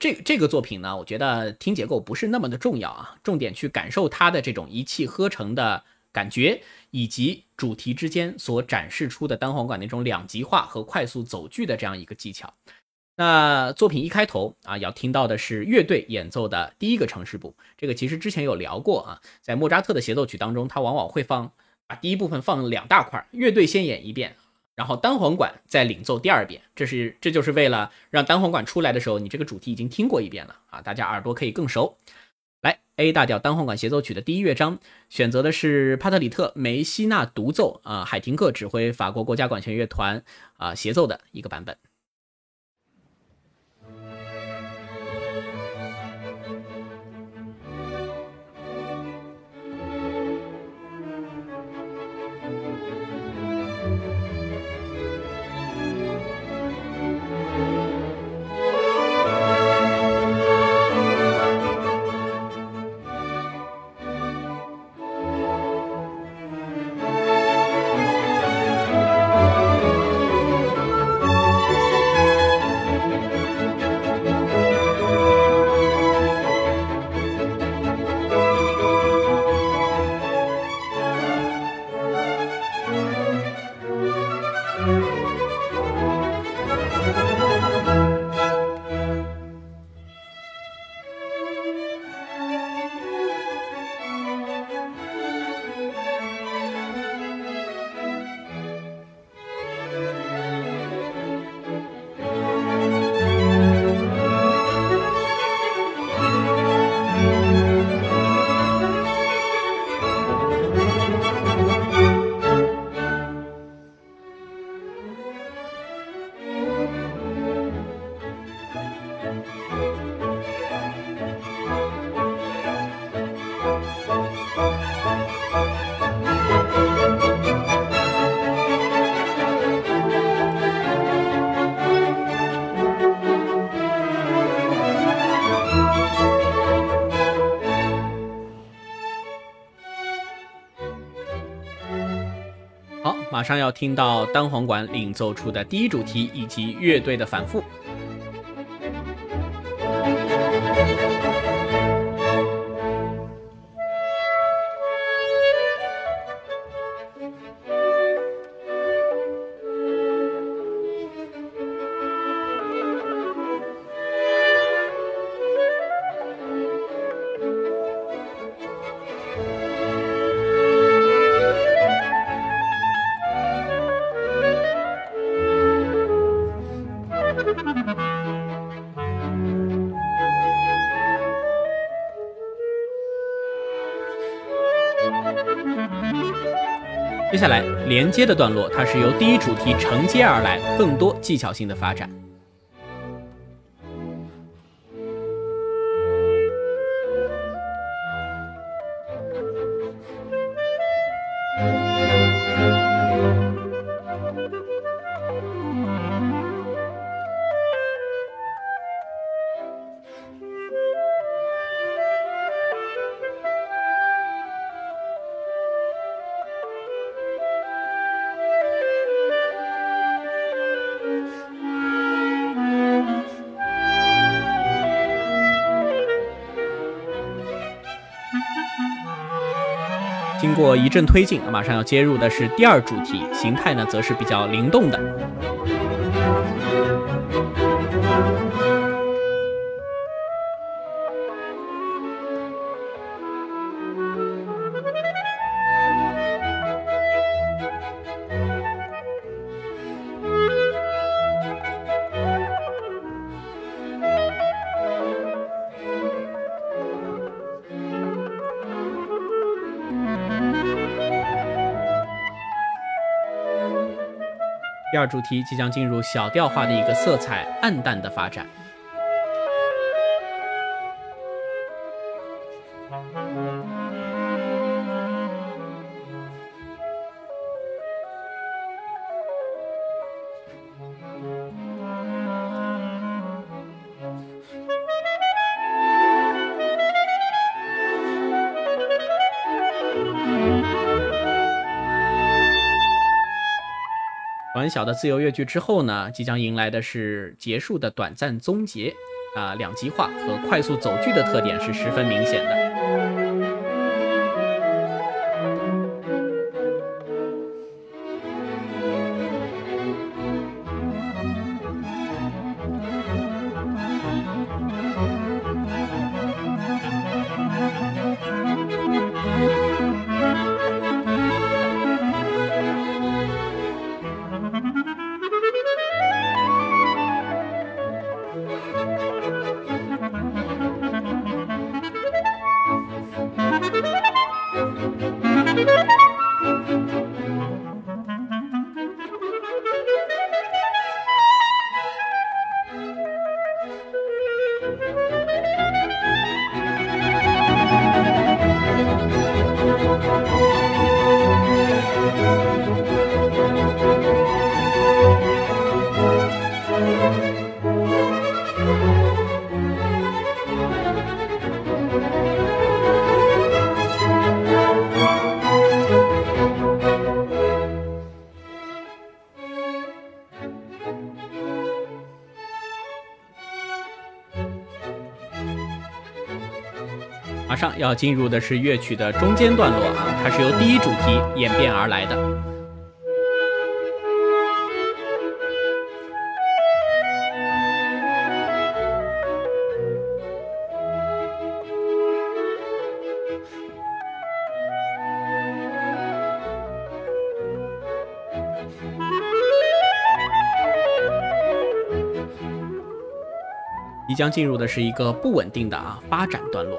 这这个作品呢，我觉得听结构不是那么的重要啊，重点去感受它的这种一气呵成的感觉，以及主题之间所展示出的单簧管那种两极化和快速走句的这样一个技巧。那作品一开头啊，要听到的是乐队演奏的第一个城市部。这个其实之前有聊过啊，在莫扎特的协奏曲当中，他往往会放把第一部分放两大块，乐队先演一遍，然后单簧管再领奏第二遍。这是这就是为了让单簧管出来的时候，你这个主题已经听过一遍了啊，大家耳朵可以更熟。来，A 大调单簧管协奏曲的第一乐章，选择的是帕特里特梅西纳独奏啊，海廷克指挥法国国家管弦乐团啊协奏的一个版本。马上要听到单簧管领奏出的第一主题以及乐队的反复。连接的段落，它是由第一主题承接而来，更多技巧性的发展。一阵推进，马上要接入的是第二主题，形态呢则是比较灵动的。第二主题即将进入小调化的一个色彩暗淡的发展。小的自由越剧之后呢，即将迎来的是结束的短暂终结，啊，两极化和快速走剧的特点是十分明显的。进入的是乐曲的中间段落啊，它是由第一主题演变而来的。即将进入的是一个不稳定的啊发展段落。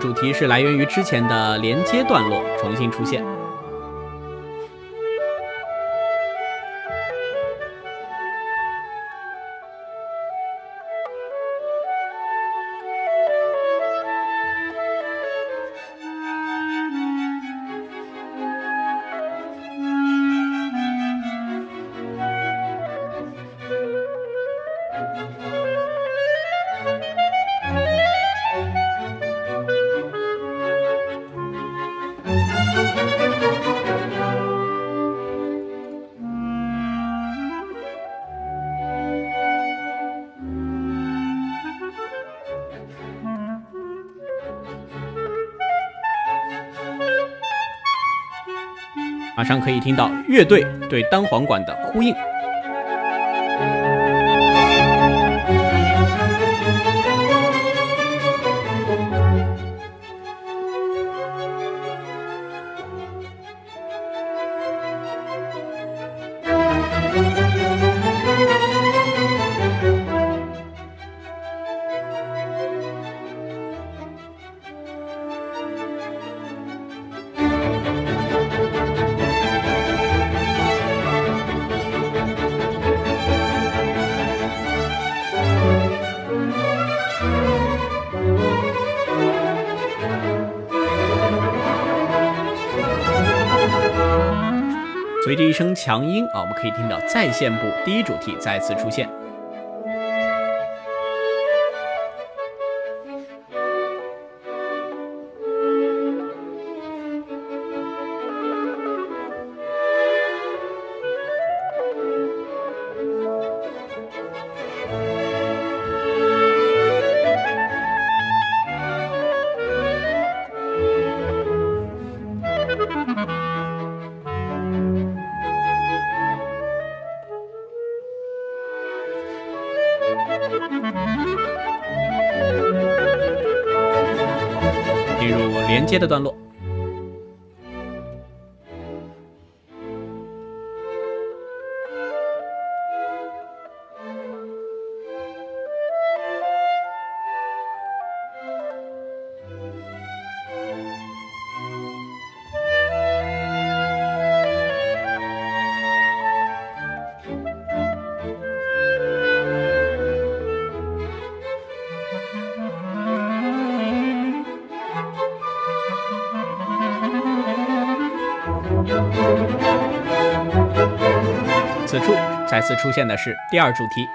主题是来源于之前的连接段落重新出现。上可以听到乐队对单簧管的呼应。强音啊，我们可以听到在线部第一主题再次出现。入连接的再次出现的是第二主题。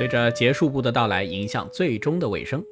随着结束部的到来，迎向最终的尾声。